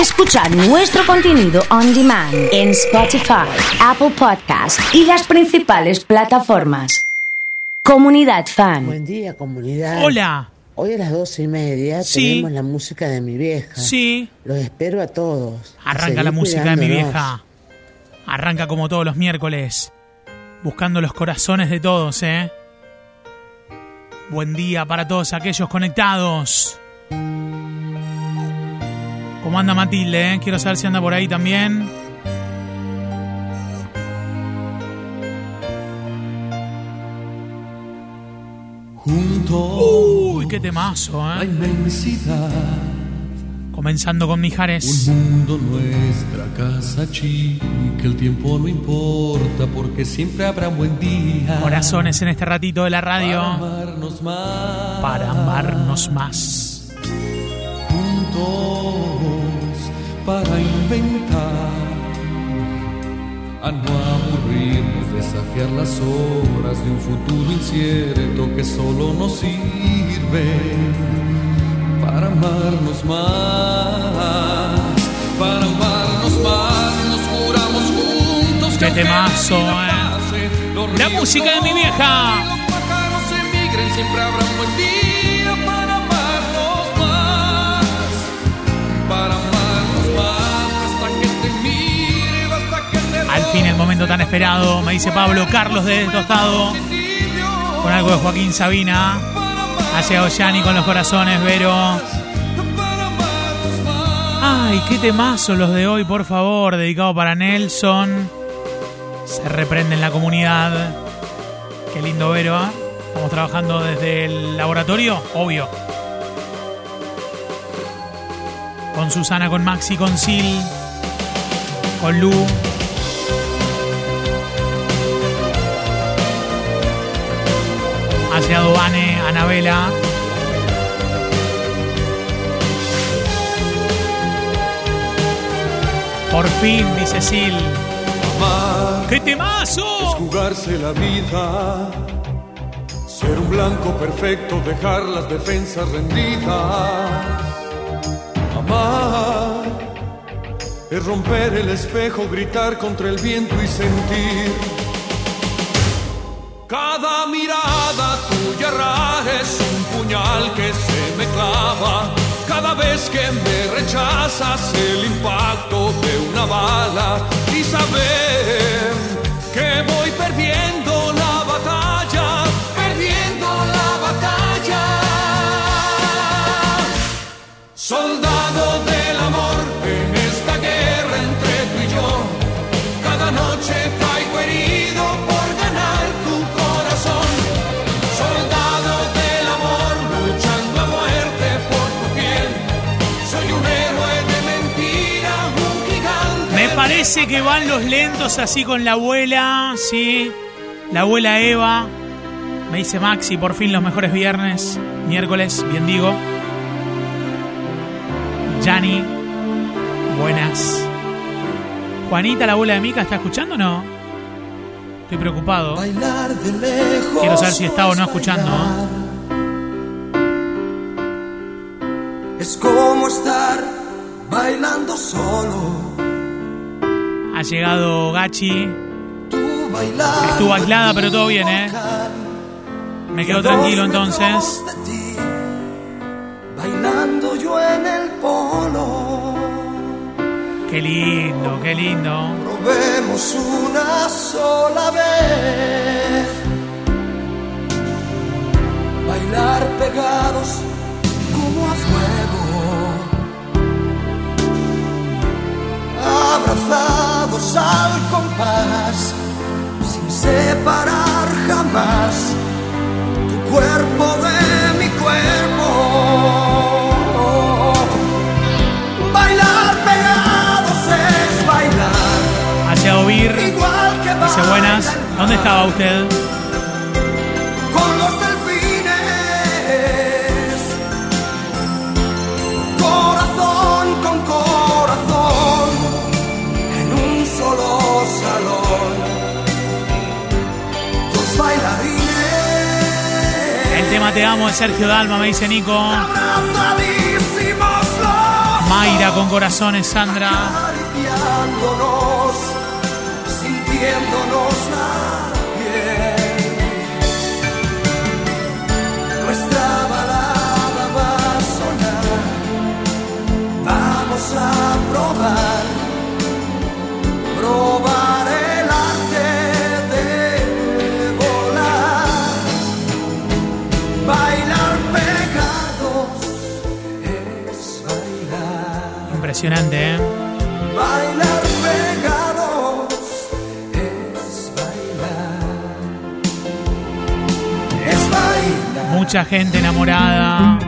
Escuchar nuestro contenido on demand en Spotify, Apple Podcast y las principales plataformas. Comunidad Fan. Buen día, comunidad. Hola. Hoy a las doce y media Sí. tenemos la música de mi vieja. Sí. Los espero a todos. Arranca la música de mi vieja. Arranca como todos los miércoles. Buscando los corazones de todos, ¿eh? Buen día para todos aquellos conectados. ¿Cómo anda Matilde? eh? Quiero saber si anda por ahí también. Juntos Uy, qué temazo, la ¿eh? inmensidad, Comenzando con Mijares. un mundo nuestra casa chica, el tiempo no importa porque siempre habrá un buen día. Corazones en este ratito de la para radio. amarnos más. Para amarnos más. Juntos para inventar, a no aburrirnos, desafiar las horas de un futuro incierto que solo nos sirve para amarnos más, para amarnos más, nos juramos juntos que temazo, eh. La música de mi vieja. Los pájaros emigren, siempre habrá un buen día para fin el momento tan esperado, me dice Pablo Carlos de Tostado, con algo de Joaquín Sabina. Hacia Ollani con los corazones, Vero. Ay, qué temazo los de hoy, por favor, dedicado para Nelson. Se reprende en la comunidad. Qué lindo, Vero. ¿eh? Estamos trabajando desde el laboratorio, obvio. Con Susana, con Maxi, con Sil, con Lu. Hacia Dobane, Anabela. Por fin, dice Sil. Amar ¡Qué temazo! jugarse la vida, ser un blanco perfecto, dejar las defensas rendidas. Amar es romper el espejo, gritar contra el viento y sentir. Cada mirada es un puñal que se me clava. Cada vez que me rechazas el impacto de una bala y saber que voy perdiendo la batalla, perdiendo la batalla. Soldado parece que van los lentos así con la abuela, sí. La abuela Eva. Me dice Maxi, por fin los mejores viernes, miércoles, bien digo. Yani, buenas. Juanita, la abuela de Mica, ¿está escuchando o no? Estoy preocupado. Bailar de lejos. Quiero saber si está o no escuchando. Es como estar bailando solo. Ha llegado Gachi. Estuvo aislada, pero todo bien, ¿eh? Me quedo tranquilo entonces. Bailando yo en el polo. Qué lindo, qué lindo. Probemos una sola vez. Bailar pegados como a fuego. Abrazados ¿Dónde estaba usted? Con los delfines. Corazón con corazón. En un solo salón. Dos bailarines. El tema Te amo de Sergio Dalma, me dice Nico. Mayra con corazones, Sandra. sintiéndonos a probar, probar el arte de volar, bailar pegados es bailar. Impresionante, ¿eh? Bailar pegados es bailar. Es bailar. Mucha gente enamorada.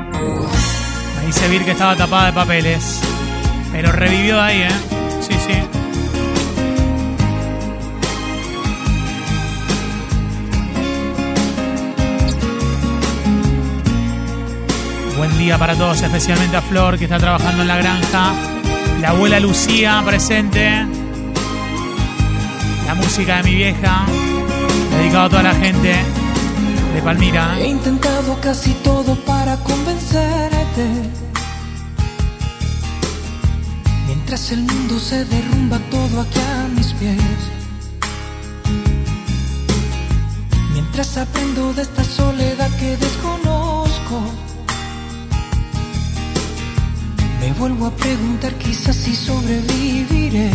Me dice Vir que estaba tapada de papeles. Pero revivió ahí, ¿eh? Sí, sí. Buen día para todos, especialmente a Flor, que está trabajando en la granja. La abuela Lucía presente. La música de mi vieja. Dedicado a toda la gente de Palmira. He intentado casi todo para convencerte. Mientras el mundo se derrumba todo aquí a mis pies. Mientras aprendo de esta soledad que desconozco. Me vuelvo a preguntar quizás si sobreviviré.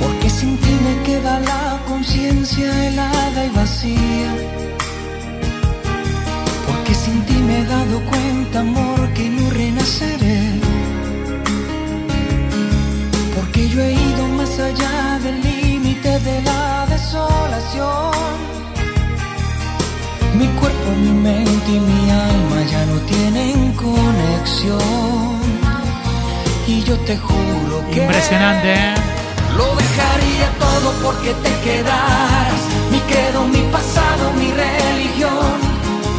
Porque sin ti me queda la conciencia helada y vacía. Porque sin ti me he dado cuenta, amor, que no renaceré. Desolación. Mi cuerpo, mi mente y mi alma ya no tienen conexión. Y yo te juro que Impresionante, ¿eh? lo dejaría todo porque te quedaras. Mi credo, mi pasado, mi religión.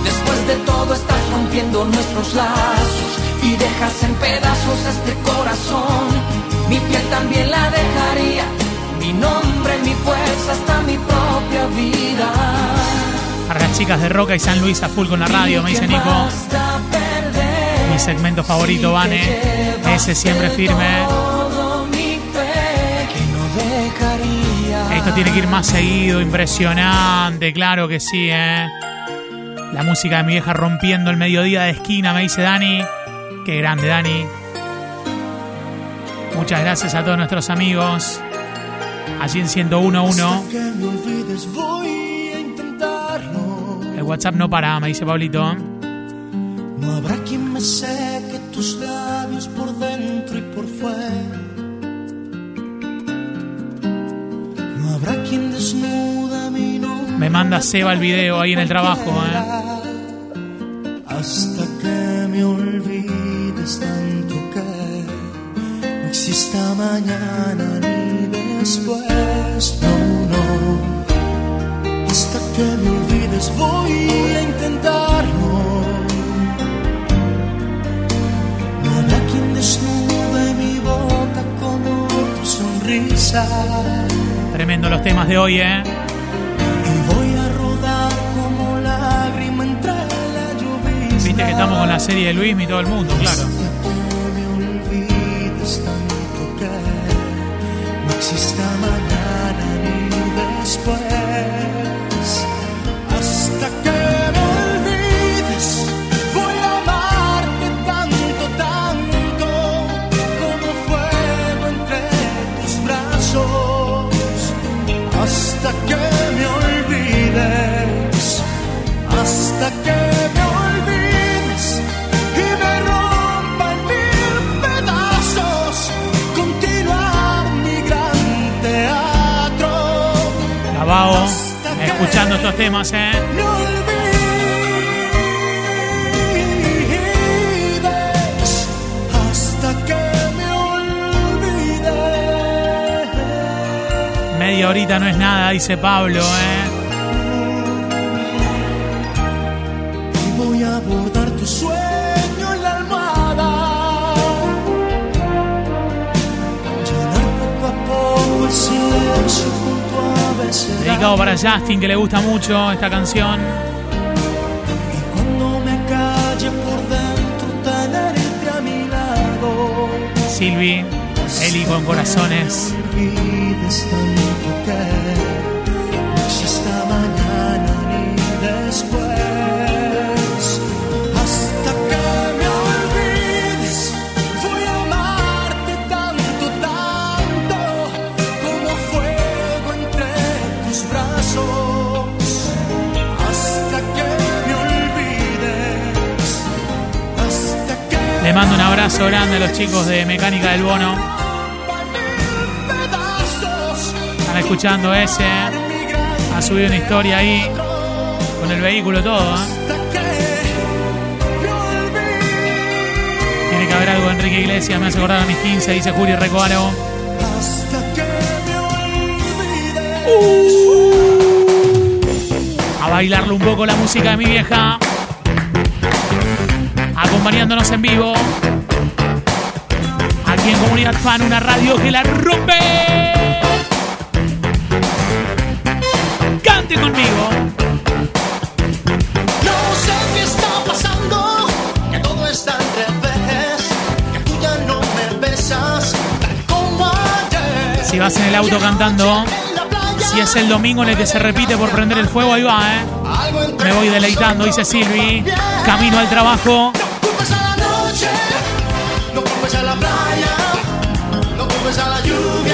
Después de todo estás rompiendo nuestros lazos y dejas en pedazos este corazón. Mi piel también la dejaría. Mi nombre, mi fuerza, hasta mi propia vida. Para las chicas de Roca y San Luis a full con la radio, me dice ¿Qué Nico. Mi segmento favorito, Vane. Ese siempre firme. no. Esto tiene que ir más seguido, impresionante, claro que sí, ¿eh? La música de mi vieja rompiendo el mediodía de esquina, me dice Dani. Qué grande, Dani. Muchas gracias a todos nuestros amigos. Allí en 1011. Que me olvides, voy a intentarlo. El WhatsApp no para, me dice Pablito. No habrá quien me seque tus labios por dentro y por fuera. No habrá quien desnuda mi nombre. Me manda Seba el video ahí en el trabajo, ¿eh? Hasta que me olvides tanto que no exista mañana ni después. No, no. Hasta que me olvides voy a intentarlo. No habrá quien desnude mi boca como tu sonrisa. Tremendo los temas de hoy, ¿eh? Y voy a rodar como lágrima entre la lluvia. Viste que estamos con la serie de Luis y todo el mundo, claro. Hasta que me olvides tanto que no exista mañana después. Hasta que me olvides, voy a amarte tanto, tanto como fuego entre tus brazos. Hasta que escuchando estos temas, ¿eh? Media horita no es nada, dice Pablo, ¿eh? Y voy a abordar tu sueño Dedicado para Justin, que le gusta mucho esta canción. Silvi, Eli con corazones. Mando un abrazo grande a los chicos de Mecánica del Bono. Están escuchando ese. Ha subido una historia ahí con el vehículo todo. ¿eh? Tiene que haber algo Enrique Iglesias. Me hace acordar a mis 15, dice Julio Recoaro. Olvides. A bailarle un poco la música de mi vieja. Acompañándonos en vivo. Aquí en Comunidad Fan, una radio que la rompe. Cante conmigo. No sé qué está pasando, que todo está al revés, que tú ya no me besas tal como ayer. Si vas en el auto cantando, si es el domingo en el que se repite por prender el fuego, ahí va, ¿eh? Me voy deleitando, dice Silvi. Camino al trabajo.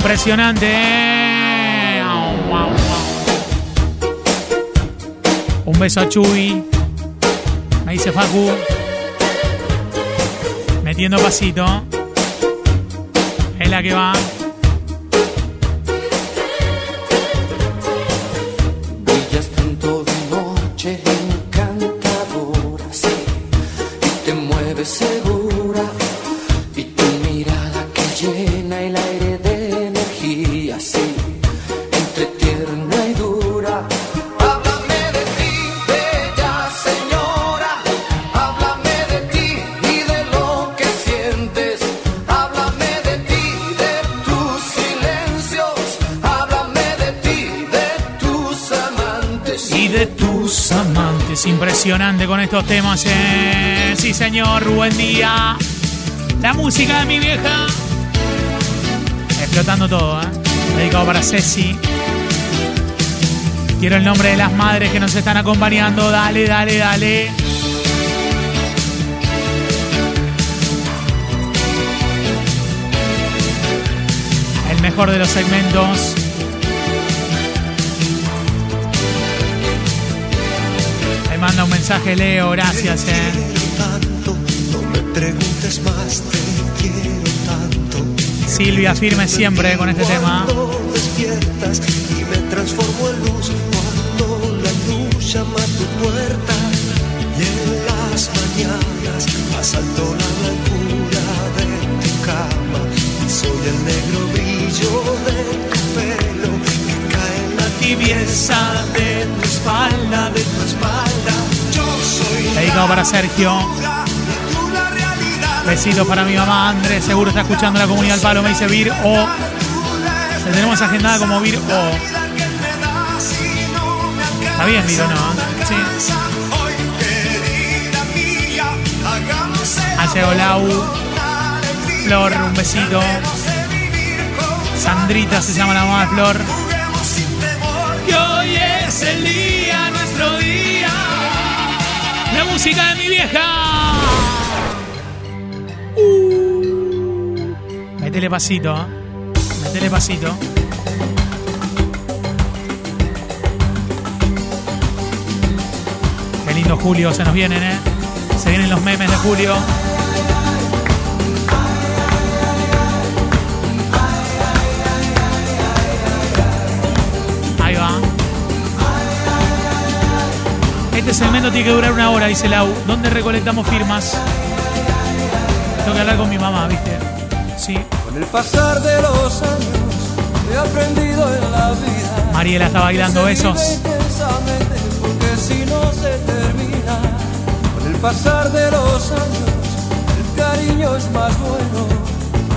Impresionante. Un beso a Chuy. Me dice Facu. Metiendo pasito. Es la que va. Impresionante con estos temas. eh. Sí, señor. Buen día. La música de mi vieja. Explotando todo, ¿eh? Dedicado para Ceci. Quiero el nombre de las madres que nos están acompañando. Dale, dale, dale. El mejor de los segmentos. Manda un mensaje, Leo. Gracias, eh. tanto, no me preguntes más, te quiero tanto. Silvia firme siempre con este tema. Despiertas y me transformo en luz, cuando la luz llama a tu puerta y en las mañanas asalto la blancura de tu cama y soy el negro brillo de tu pelo que cae en la tibieza de tu espalda, para Sergio. Besito para mi mamá Andrés. Seguro está escuchando la comunidad del palo. Me dice Vir O. La tenemos agendada como Vir O. Está bien, Vir O, ¿no? Sí. Hace Olau. Flor, un besito. Sandrita se llama la mamá de Flor. Música de mi vieja. Métele pasito, ¿eh? Métele pasito. Qué lindo Julio, se nos vienen, ¿eh? Se vienen los memes de Julio. Segmento tiene que durar una hora, dice Lau. ¿Dónde recolectamos firmas? Tengo que hablar con mi mamá, ¿viste? Sí. Con el pasar de los años he aprendido en la vida. Mariela está bailando besos. Porque si no se termina. Con el pasar de los años el cariño es más bueno.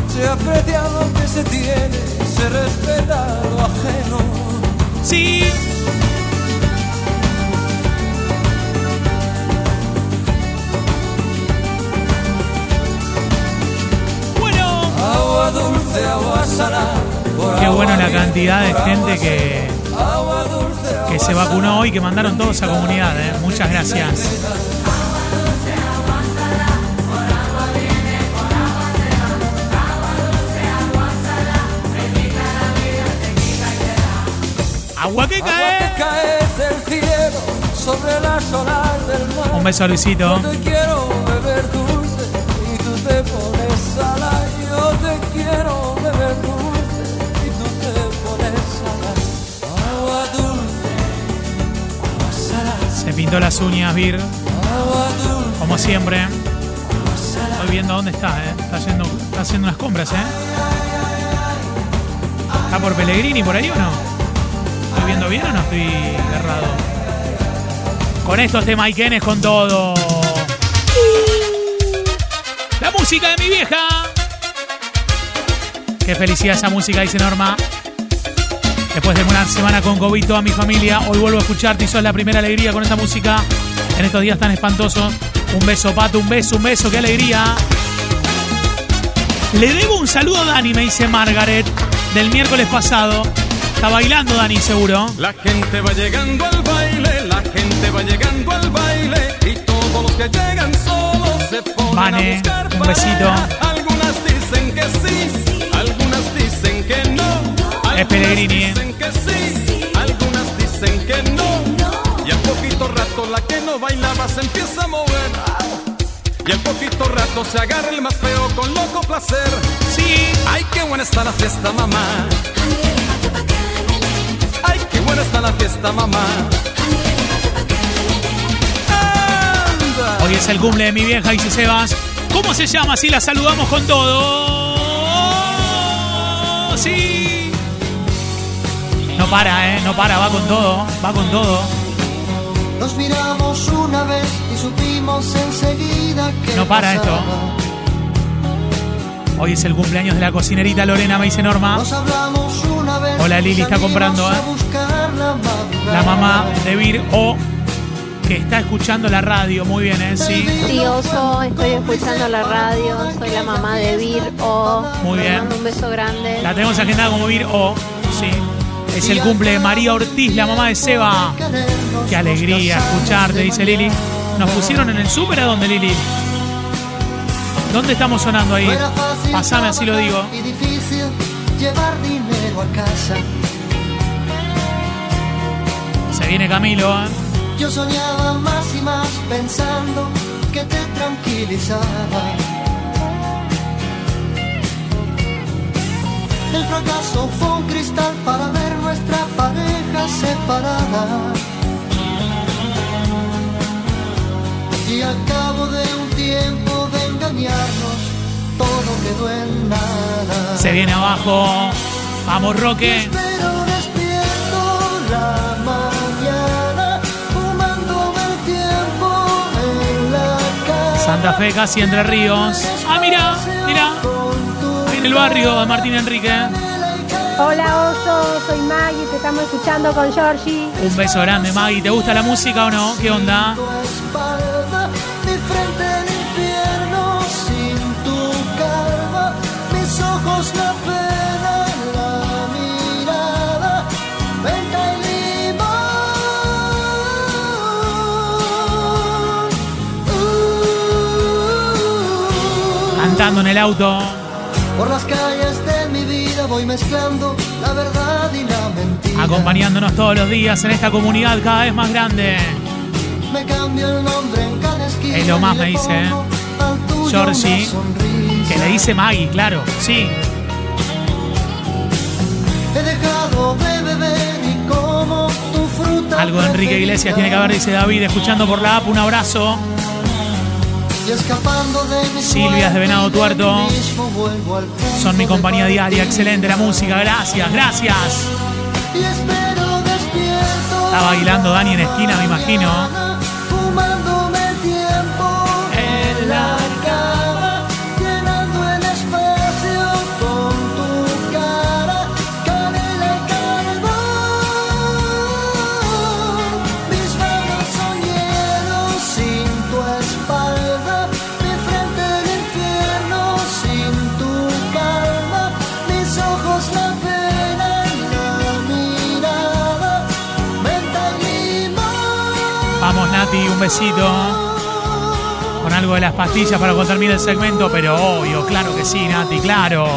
Se aprecia lo que se tiene, se respeta lo ajeno. Sí. Agua dulce, agua salada. Qué bueno la cantidad de gente que, que se vacunó hoy, que mandaron todos a comunidad. ¿eh? Muchas gracias. Agua que cae. sobre las olas del mar. Un beso Luisito. Yo te quiero beber dulce y tú te pones salada. Se pintó las uñas, Vir, como siempre. Estoy viendo dónde está, ¿eh? Está haciendo, está haciendo unas compras, ¿eh? ¿Está por Pellegrini por ahí o no? ¿Estoy viendo bien o no estoy errado? Con esto este Maiken es con todo. La música de mi vieja. Qué felicidad esa música, dice Norma. Después de una semana con COVID, toda mi familia, hoy vuelvo a escucharte y sos la primera alegría con esta música en estos días tan espantosos. Un beso, Pato, un beso, un beso, qué alegría. Le debo un saludo a Dani, me dice Margaret, del miércoles pasado. Está bailando Dani, seguro. La gente va llegando al baile, la gente va llegando al baile y todos los que llegan solo se ponen Vane, a buscar un besito. Pellegrini, Algunas dicen que sí, algunas dicen que no. Y al poquito rato la que no bailaba se empieza a mover. Y al poquito rato se agarra el más feo con loco placer. Sí. Ay, qué buena está la fiesta, mamá. Ay, qué buena está la fiesta, mamá. Anda. Hoy es el cumple de mi vieja, dice Sebas. ¿Cómo se llama? Si la saludamos con todo. Sí. No para, ¿eh? No para, va con todo. Va con todo. Nos miramos una vez y supimos enseguida que No para pasaba. esto. Hoy es el cumpleaños de la cocinerita Lorena, me dice Norma. Nos hablamos una vez. Hola, Lili, está comprando, ¿eh? la, mamá de Vir o que está escuchando la radio. Muy bien, ¿eh? Sí. Sí, Oso, estoy escuchando la radio, soy la mamá de Vir O. Muy bien. mando un beso grande. La tenemos agendada como Vir o. Sí. Es el cumple de María Ortiz, la mamá de Seba. Qué alegría escucharte, dice Lili. ¿Nos pusieron en el súper a dónde, Lili? ¿Dónde estamos sonando ahí? Pasame, así lo digo. Y difícil llevar dinero a casa. Se viene Camilo, ¿eh? Yo soñaba más y más pensando que te tranquilizaba. El fracaso fue un cristal para ver nuestra pareja separada. Y al cabo de un tiempo de engañarnos, todo quedó en nada. Se viene abajo. Vamos, Roque. Santa Fe, casi Entre Ríos. Ah, mira, mira. En el barrio de Martín Enrique. Hola Oso, soy Maggie, te estamos escuchando con Georgie. Un beso grande, Maggie. ¿Te gusta la música o no? ¿Qué onda? Cantando en el auto. Por las calles de mi vida voy mezclando la verdad y la mentira. Acompañándonos todos los días en esta comunidad cada vez más grande. Me cambio el nombre en cada esquina. Es lo más, me dice, tuyo Georgie. Que le dice Maggie, claro. Sí. He dejado de beber y como tu fruta. Algo de Enrique Iglesias tiene que haber, dice David, escuchando por la app, un abrazo. Escapando de mis Silvia es de Venado Tuerto. Son mi compañía diaria, excelente la música, gracias, gracias. Y espero despierto. Está bailando Dani en esquina, me imagino. Besito. Con algo de las pastillas para termine el segmento, pero obvio, claro que sí, Nati, claro.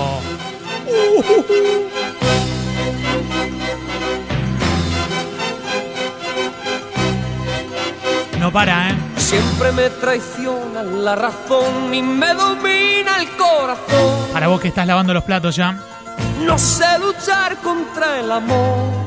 No para, ¿eh? Siempre me traiciona la razón y me domina el corazón. Para vos que estás lavando los platos ya. No sé luchar contra el amor.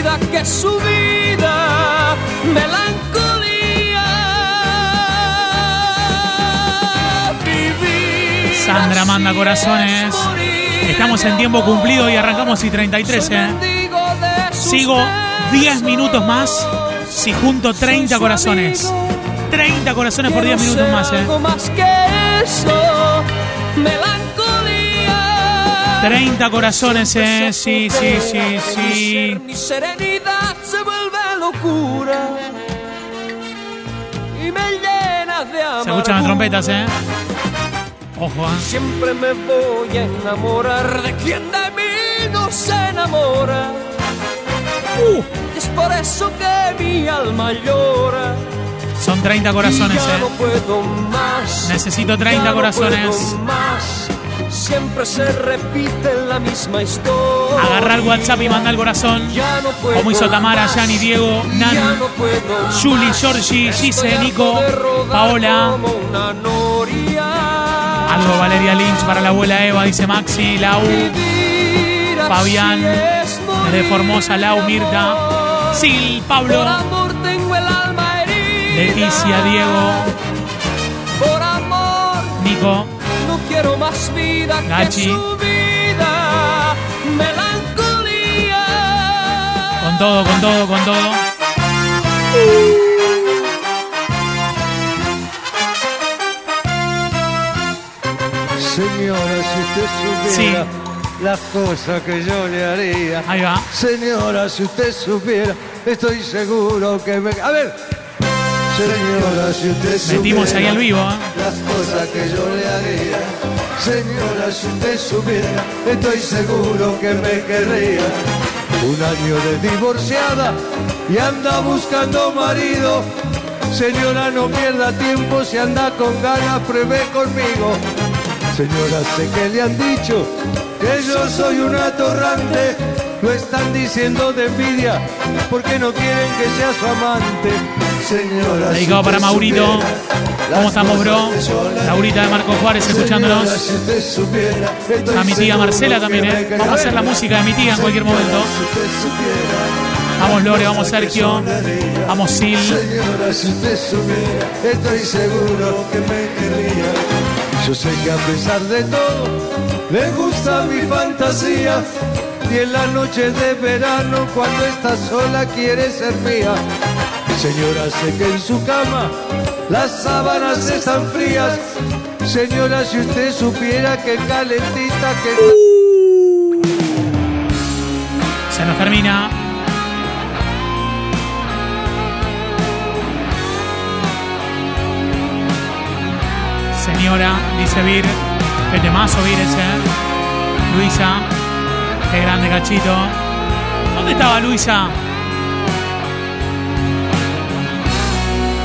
Vida que su vida. Melancolía. Vivir Sandra manda corazones. es Estamos en tiempo cumplido y arrancamos y 33, Soy ¿eh? Sigo 10 minutos más si junto 30 Soy su corazones. amigo. 30 corazones por Quiero 10 minutos más, ¿eh? Más que eso. 30 corazones, ¿eh? Sí, sí, sí, sí. Mi serenidad se vuelve locura. Y me llena de amor. Se escuchan las trompetas, ¿eh? Ojo, ¿eh? Siempre me voy a enamorar de quien de mí no se enamora. Uh, Es por eso que mi alma llora. son 30 corazones, ya no ¿eh? puedo más. Necesito 30 Ya no corazones. más. Siempre se repite la misma historia. Agarra el WhatsApp y manda el corazón. Ya no puedo Como hizo Tamara. Yani, Diego, Ya Nan, no puedo Juli, más. Georgie, Estoy Gise, Nico, Paola. Algo Valeria Lynch para la abuela Eva, dice Maxi, Lau, Fabián, desde Formosa, Lau, Mirta. Sil, Por Pablo, amor tengo el alma herida. Leticia, Diego, Por amor Nico, no quiero más vida Gachi. que su vida. Melancolía. con todo, con todo, con todo. Señora, si usted supiera las cosas que yo le haría. Ahí va. Señora, si usted supiera, estoy seguro que me... A ver. Señora, si usted supiera Metimos ahí al vivo, ¿eh? las cosas que yo le haría. Señora, si usted supiera, estoy seguro que me querría. Un año de divorciada y anda buscando marido. Señora, no pierda tiempo, si anda con ganas, pruebe conmigo. Señora, sé que le han dicho que yo soy un atorrante. Lo están diciendo de envidia porque no quieren que sea su amante. Dedicado para Maurito. ¿Cómo estamos, bro? Laurita de Marco Juárez escuchándonos. A mi tía Marcela también, ¿eh? Vamos a hacer la música de mi tía en cualquier momento. Vamos Lore, vamos Sergio, vamos Sil. Estoy seguro que me querría. Yo sé que a pesar de todo, le gusta mi fantasía. Y en la noche de verano, cuando está sola, quiere ser mía. Señora, sé que en su cama las sábanas están frías. Señora, si usted supiera que calentita que... Se nos termina. Señora, dice Vir. Qué temazo Vir ese. ¿eh? Luisa. Qué grande cachito. ¿Dónde estaba Luisa?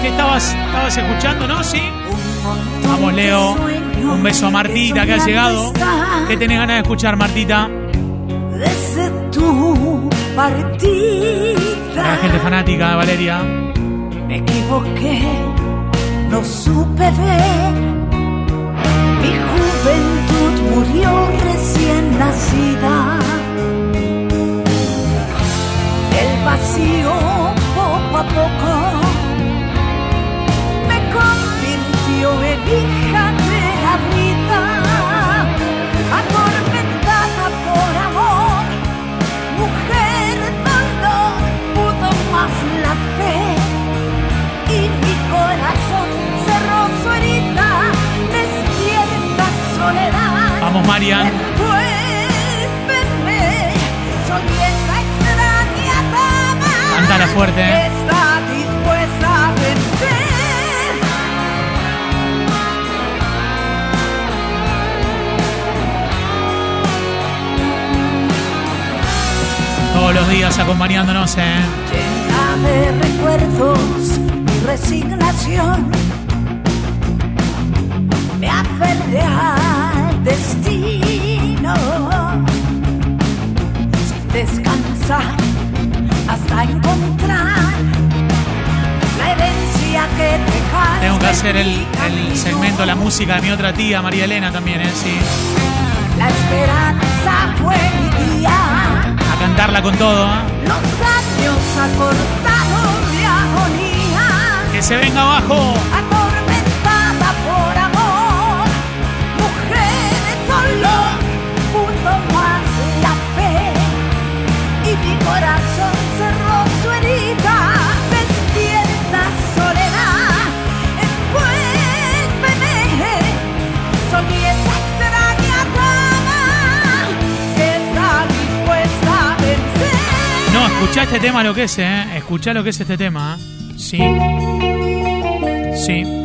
¿Qué estabas, estabas escuchando, no? ¿Sí? Vamos, Leo. Un beso a Martita que ha llegado. ¿Qué tenés ganas de escuchar, Martita? Desde tu partida La gente fanática de Valeria. me equivoqué, no supe ver. Mi juventud murió recién nacida. El vacío poco a poco Marian. Cántala fuerte, ¿eh? está dispuesta a vencer. Todos los días acompañándonos, ¿eh? Llena de recuerdos resignación. Me destino sin descansar hasta encontrar la herencia que dejaste. Tengo que hacer el, el segmento La música de mi otra tía, María Elena, también, ¿eh? Sí. La esperanza fue mi guía. A cantarla con todo, ¿eh? Los años acortaron mi agonía. Que se venga abajo. Escuchá este tema lo que es, ¿eh? Escuchá lo que es este tema, ¿eh? Sí. Sí.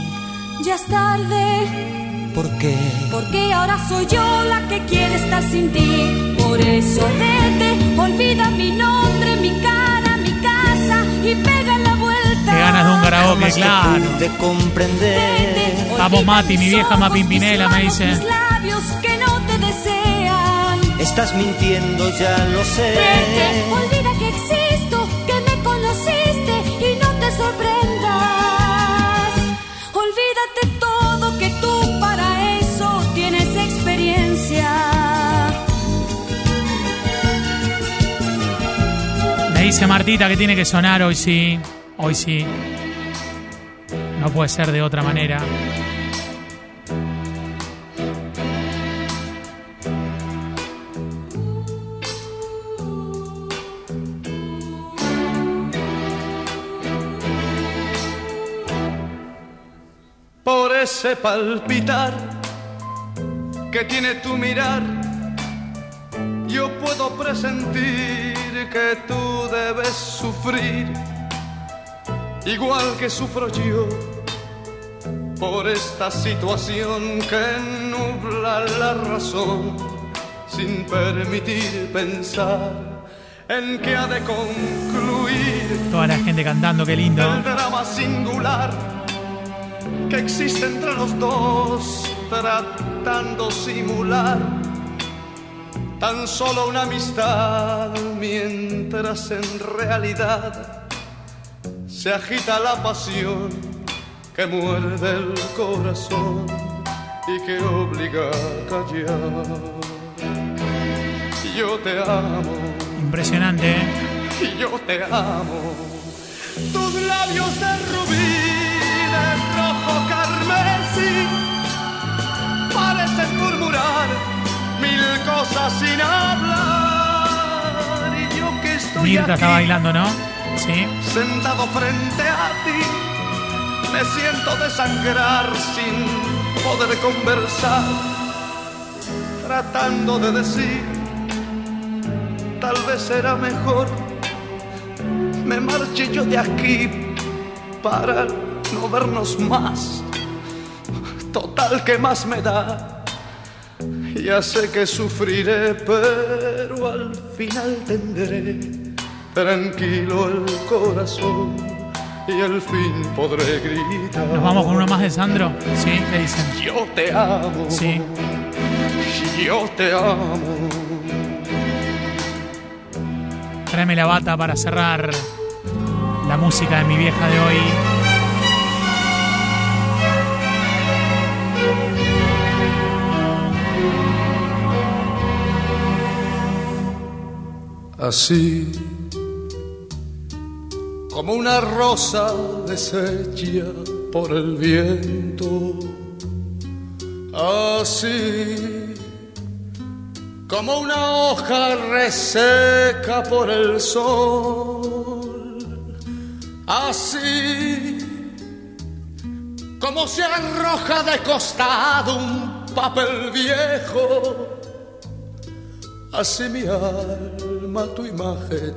Ya es tarde. ¿por qué? Porque ahora soy yo la que quiere estar sin ti. Por eso vete, olvida mi nombre, mi cara, mi casa y pega la vuelta. Qué ganas de un karaoke, te claro. comprender. Vamos, Mati, mi vieja Mapi Pinela, me dice. Mis labios que no te desean. Estás mintiendo, ya lo sé. Vete, dice Martita que tiene que sonar hoy sí. Hoy sí. No puede ser de otra manera. por ese palpitar que tiene tu mirar, yo puedo presentir que tú debes sufrir, igual que sufro yo, por esta situación que nubla la razón, sin permitir pensar en que ha de concluir Toda la gente cantando, qué lindo. el drama singular que existe entre los dos, tratando simular tan solo una amistad, mientras en realidad se agita la pasión que muerde el corazón y que obliga a callar. Yo te amo Impresionante, ¿eh? yo te amo. Tus labios de rubí, de rojo carmesí, parecen murmurar mil cosas sin hablar. Y yo que estoy Mirta está bailando, ¿no? Sí. sentado frente a ti, me siento desangrar sin poder conversar, tratando de decir, tal vez será mejor, me marche yo de aquí para no vernos más, total que más me da. Ya sé que sufriré, pero al final tendré tranquilo el corazón y al fin podré gritar. Nos vamos con uno más de Sandro. Sí, le dicen. Yo te amo. Sí. Yo te amo. Tráeme la bata para cerrar la música de mi vieja de hoy. Así. Como una rosa deshecha por el viento, así. Como una hoja reseca por el sol, así. Como se arroja de costado un papel viejo, así mi tu imagen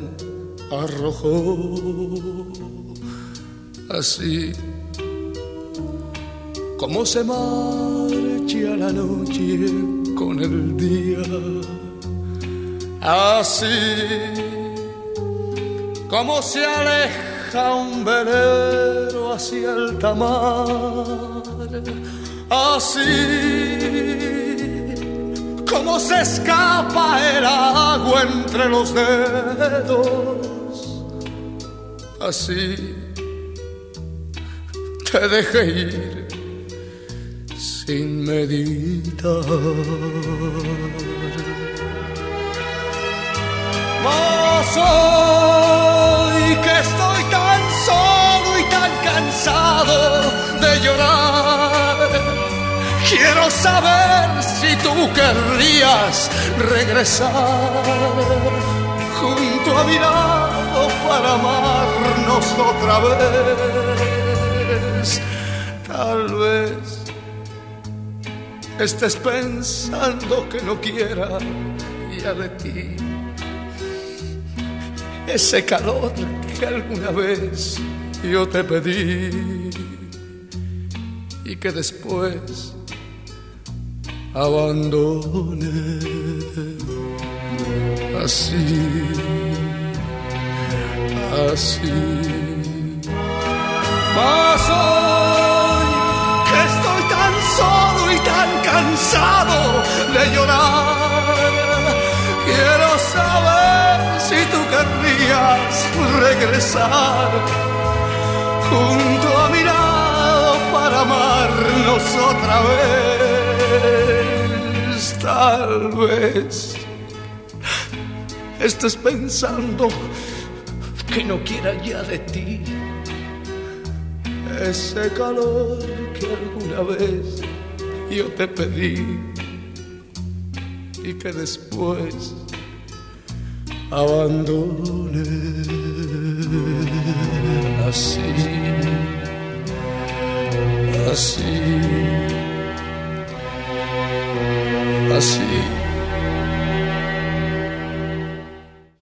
arrojó, así como se marcha la noche con el día, así como se aleja un velero hacia el tamar, así como se escapa el agua entre los dedos, así te dejé ir sin meditar. Mas hoy que estoy tan solo y tan cansado de llorar, quiero saber si tú querrías regresar junto a mi lado para amarnos otra vez. Tal vez estés pensando que no quiera ya de ti ese calor que alguna vez yo te pedí y que después abandone así, así. Mas hoy que estoy tan solo y tan cansado de llorar, quiero saber si tú querrías regresar junto a mi lado para amarnos otra vez. Tal vez. Estés pensando que no quiera ya de ti ese calor que alguna vez yo te pedí y que después abandone. Así, así, así.